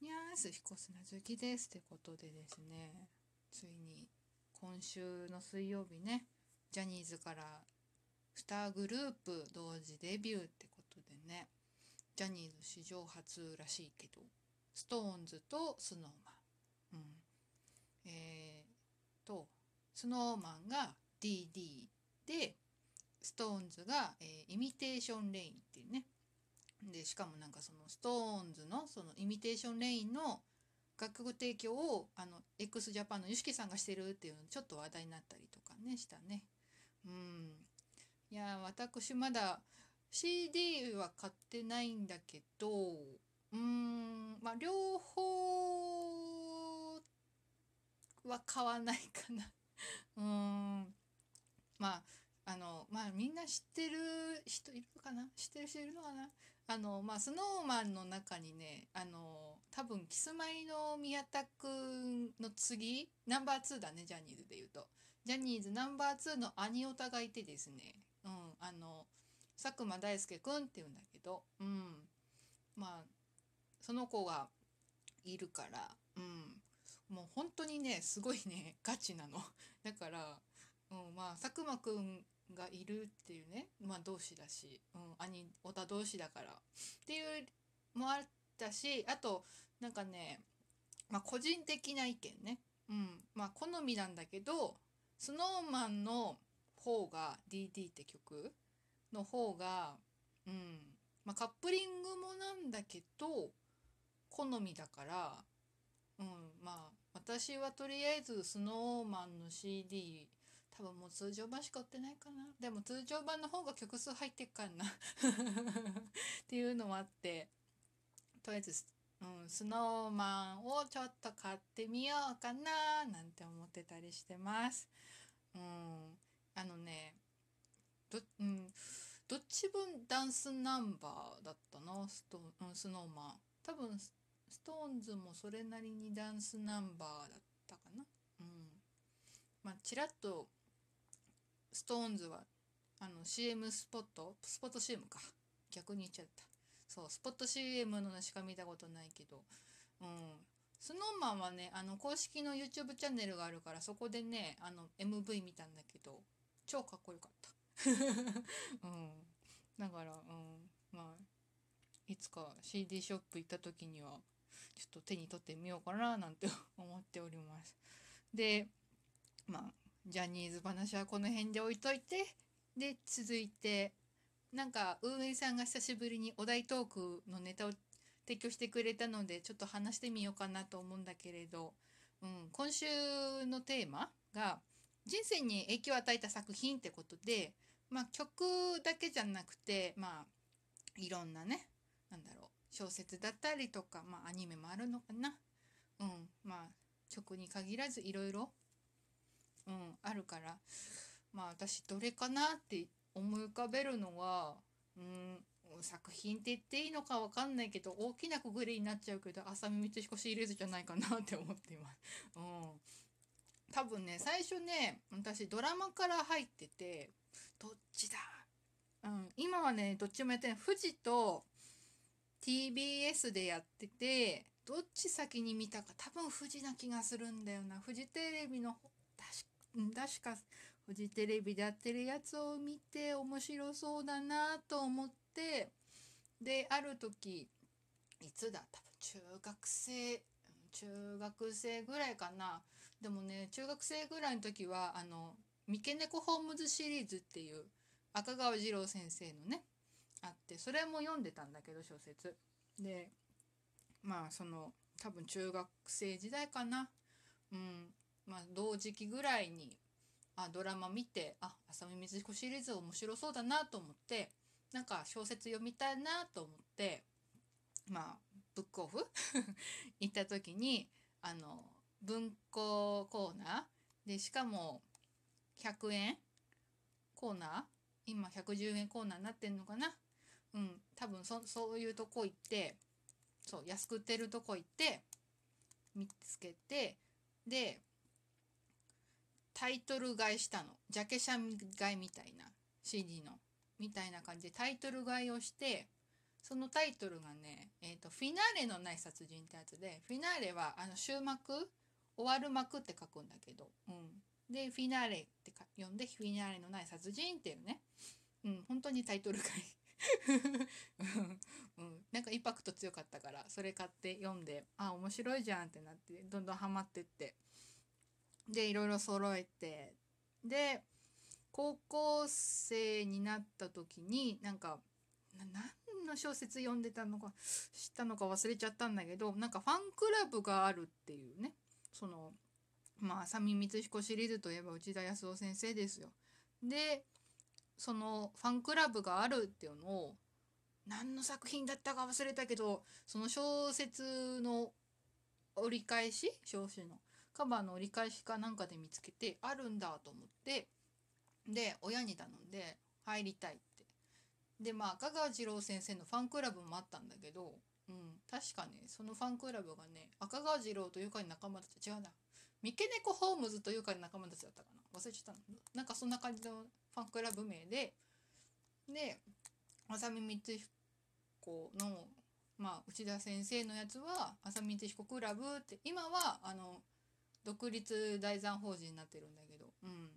にゃーす彦砂好きですってことでですね。ついに今週の水曜日ね。ジャニーズから2グループ同時デビューってことでね。ジャニーズ史上初らしいけど。SixTONES と SnowMan うん。えー、と SnowMan が DD で SixTONES が、えー、イミテーションレインっていうね。でしかもなんかその SixTONES のそのイミテーションレインの楽曲提供をあの x ジャパンの YOSHIKI さんがしてるっていうのちょっと話題になったりとかねしたね。うん。いや私まだ CD は買ってないんだけどうんまあ両方は買わないかな。うん。まああのまあみんな知ってる人いるかな？知ってる人いるのかな？あのまあスノーマンの中にねあの多分キスマイの宮田くんの次ナンバー2だねジャニーズで言うと。ジャニーズナンバー2の兄オタがいてですね。うんあの佐久間大介くんって言うんだけど。うん。まあその子がいるから。うん。もう本当にねすごいねガチなの。だからうん、まあ佐久間くんがいるっていうね。まあ同士だし、うん、兄太田同士だから。っていうもあったしあとなんかね、まあ、個人的な意見ね、うん、まあ好みなんだけど SnowMan の方が DD って曲の方が、うん。まあ、カップリングもなんだけど好みだから、うん、まあ私はとりあえず SnowMan の CD 多分もう通常版しか売ってないかな。でも通常版の方が曲数入ってっかんな。っていうのもあって。とりあえず、うん、スノーマンをちょっと買ってみようかななんて思ってたりしてます。うん。あのねど,、うん、どっち分ダンスナンバーだったの？スト、うん、スノーマン。多分スストーンズもそれなりにダンスナンバーだったかな。うん。まあちらっとストーンズはあの CM スポット？スポット CM か。逆に言っちゃった。そうスポット CM のしか見たことないけど。うん。スノーマンはねあの公式の YouTube チャンネルがあるからそこでねあの MV 見たんだけど超かっこよかった。うん。だからうん。まあいつか CD ショップ行った時にはちょっと手に取ってみようかななんて思っております。でまあジャニーズ話はこの辺で置いといて。で続いてなんか運営さんが久しぶりにお題トークのネタを提供してくれたのでちょっと話してみようかなと思うんだけれど、うん、今週のテーマが人生に影響を与えた作品ってことで、まあ、曲だけじゃなくてまあいろんなねなんだろう小説だったりとか、まあ、アニメもあるのかな、うんまあ、曲に限らずいろいろうん、あるから。まあ私どれかなって思い浮かべるのは、うん、作品って言っていいのか分かんないけど大きなくぐりになっちゃうけど浅見光彦シリーズじゃないかなって思っています。うん、多分ね最初ね私ドラマから入っててどっちだ、うん、今はねどっちもやってない。富士と TBS でやっててどっち先に見たか多分富士な気がするんだよな。フジテレビの確確かフジテレビでやってるやつを見て面白そうだなと思ってである時いつだ多分中学生中学生ぐらいかな。でもね中学生ぐらいの時はあの三毛猫ホームズシリーズっていう赤川次郎先生のねあってそれも読んでたんだけど小説。でまあその多分中学生時代かな。うん。まあ、同時期ぐらいにあドラマ見てあ浅見光彦シリーズ面白そうだなと思ってなんか小説読みたいなと思ってまあブックオフ？行った時にあの文庫コーナー？でしかも100円？コーナー？今110円コーナーになってんのかな？うん多分そそういうとこ行ってそう安く売ってるとこ行って見つけてでタイトル買いしたの。ジャケ写買いみたいな。CD の。みたいな感じでタイトル買いをしてそのタイトルがね、えーと「フィナーレのない殺人」ってやつでフィナーレはあの終幕終わる幕って書くんだけど、うん、でフィナーレって呼んでフィナーレのない殺人っていうね、うん、本当にタイトルがい。い うん、なんかインパクト強かったからそれ買って読んであ面白いじゃんってなってどんどんハマってって。でいろいろ揃えてで高校生になった時になんか何の小説読んでたのか知ったのか忘れちゃったんだけどなんかファンクラブがあるっていうねそのまあ浅見光彦シリーズといえば内田康夫先生ですよ。でそのファンクラブがあるっていうのを何の作品だったか忘れたけどその小説の折り返し表紙のカバーの折り返しかなんかで見つけてあるんだと思ってで親に頼んで入りたいって。でまあ赤川次郎先生のファンクラブもあったんだけど、うん、確かねそのファンクラブがね赤川次郎とゆかり仲間たち違うな。三毛猫ホームズとゆかり仲間たちだったかな。忘れちゃったなんかそんな感じのファンクラブ名でで浅見光彦のまあ内田先生のやつは浅見光彦クラブって今はあの独立大山法人になってるんだけど、うん、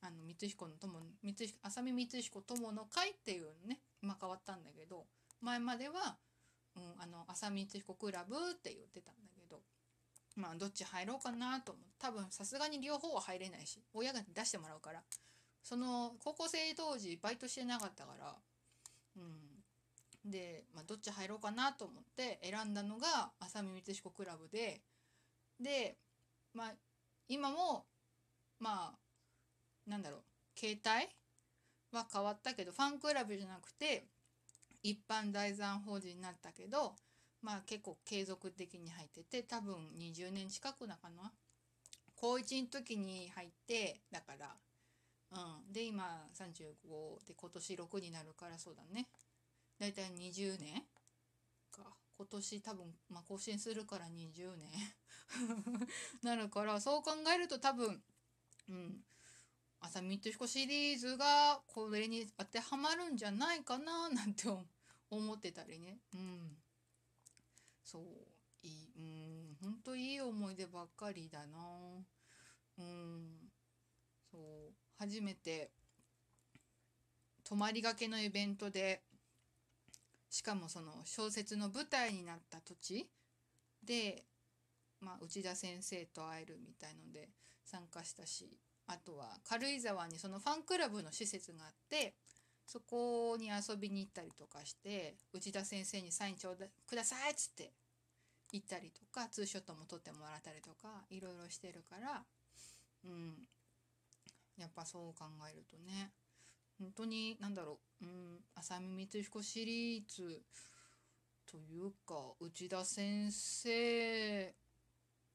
あの光彦の友光彦浅見光彦友の会っていうね今変わったんだけど前までは、うん、あの浅見光彦クラブって言ってたんだけどまあどっち入ろうかなと思う多分さすがに両方は入れないし親が出してもらうからその高校生当時バイトしてなかったからうん。で、まあ、どっち入ろうかなと思って選んだのが浅見光彦クラブででまあ今もまあなんだろう携帯は変わったけどファンクラブじゃなくて一般財産法人になったけどまあ結構継続的に入ってて多分20年近くだかな。高1の時に入ってだからうんで今35で今年6になるからそうだね。だいたい20年。今年多分、まあ、更新するから20年。なるからそう考えると多分うん。浅見と彦シリーズがこれに当てはまるんじゃないかななんて思ってたりね。うん。そういいうん。ほんといい思い出ばっかりだな。うん。そう初めて泊まりがけのイベントでしかもその小説の舞台になった土地で、まあ、内田先生と会えるみたいので参加したしあとは軽井沢にそのファンクラブの施設があってそこに遊びに行ったりとかして内田先生にサインちょうだくださいっつって行ったりとかツーショットも撮ってもらったりとかいろいろしてるからうんやっぱそう考えるとね本当に何だろう、うん、浅見光彦シリーズというか内田先生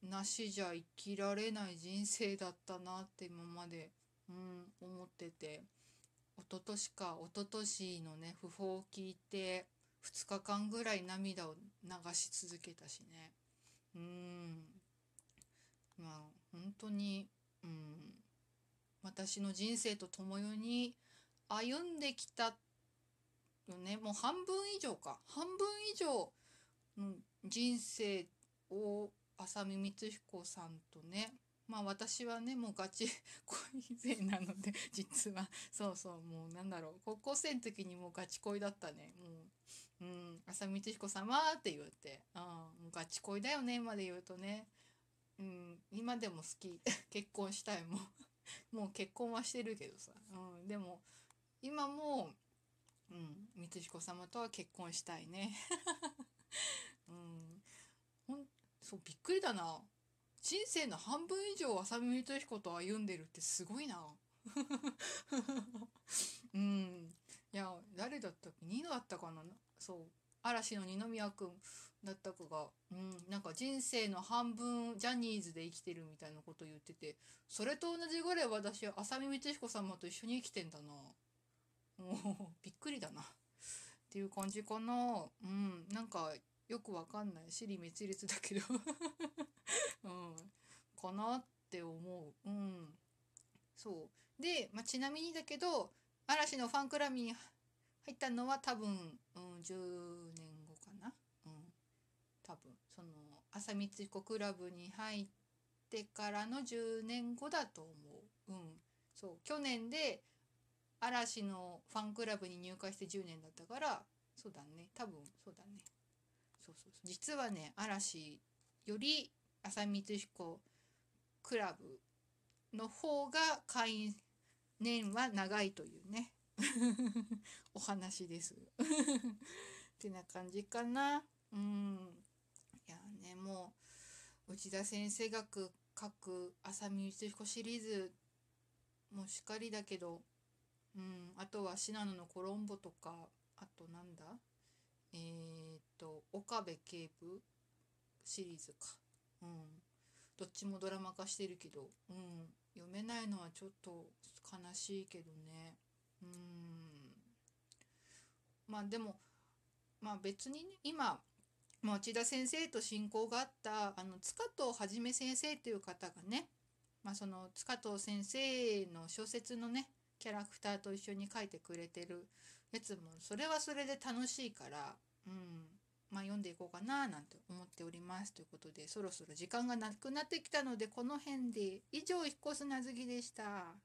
なしじゃ生きられない人生だったなって今まで、うん、思ってて一昨年か一昨年のね訃報を聞いて2日間ぐらい涙を流し続けたしね。うん。まあ本当に、うん、私の人生と共に歩んできたよねもう半分以上か。半分以上の人生を浅見光彦さんとねまあ私はねもうガチ 恋勢なので実は。そうそうもうなんだろう。高校生の時にもうガチ恋だったね。もううん浅見光彦さんはって言って。あもうガチ恋だよね今で言うとね。うん今でも好き。結婚したいもう もう結婚はしてるけどさ、うん、でも今もうん。光彦様とは結婚したいね。うん。ほんそうびっくりだな。人生の半分以上浅見光彦と歩んでるってすごいな。うん。いや誰だったっけ？ニノだったかな？そう。嵐の二宮君だったかが、うん、なんか人生の半分ジャニーズで生きてるみたいなこと言ってて。それと同じぐらい私浅見光彦様と一緒に生きてんだな。もうびっくりだな。っていう感じかな。うん。なんかよくわかんない。尻滅裂だけど。うん。かなって思う。うん。そう。で、まあ、ちなみにだけど嵐のファンクラブに入ったのは多分、うん、10年後かな。うん、多分。その朝光彦クラブに入ってからの10年後だと思う。うん、そう。去年で嵐のファンクラブに入会して10年だったからそうだね。多分そうだね。そうそう実はね嵐より朝光彦クラブの方が会員年は長いというね。お話です。ってな感じかな。うん。いやねもう内田先生が書く浅見光彦シリーズもしっかりだけどうんあとは信濃のコロンボとかあとなんだ？えー、っと岡部警部シリーズか。うん。どっちもドラマ化してるけど、うん、読めないのはちょっと悲しいけどね。うん。まあでもまあ別にね今内田先生と親交があったあの塚藤はじめ先生という方がね、まあ、その塚藤先生の小説のねキャラクターと一緒に書いてくれてるやつもそれはそれで楽しいから、うんまあ、読んでいこうかななんて思っておりますということでそろそろ時間がなくなってきたのでこの辺で以上引っ越すなずきでした。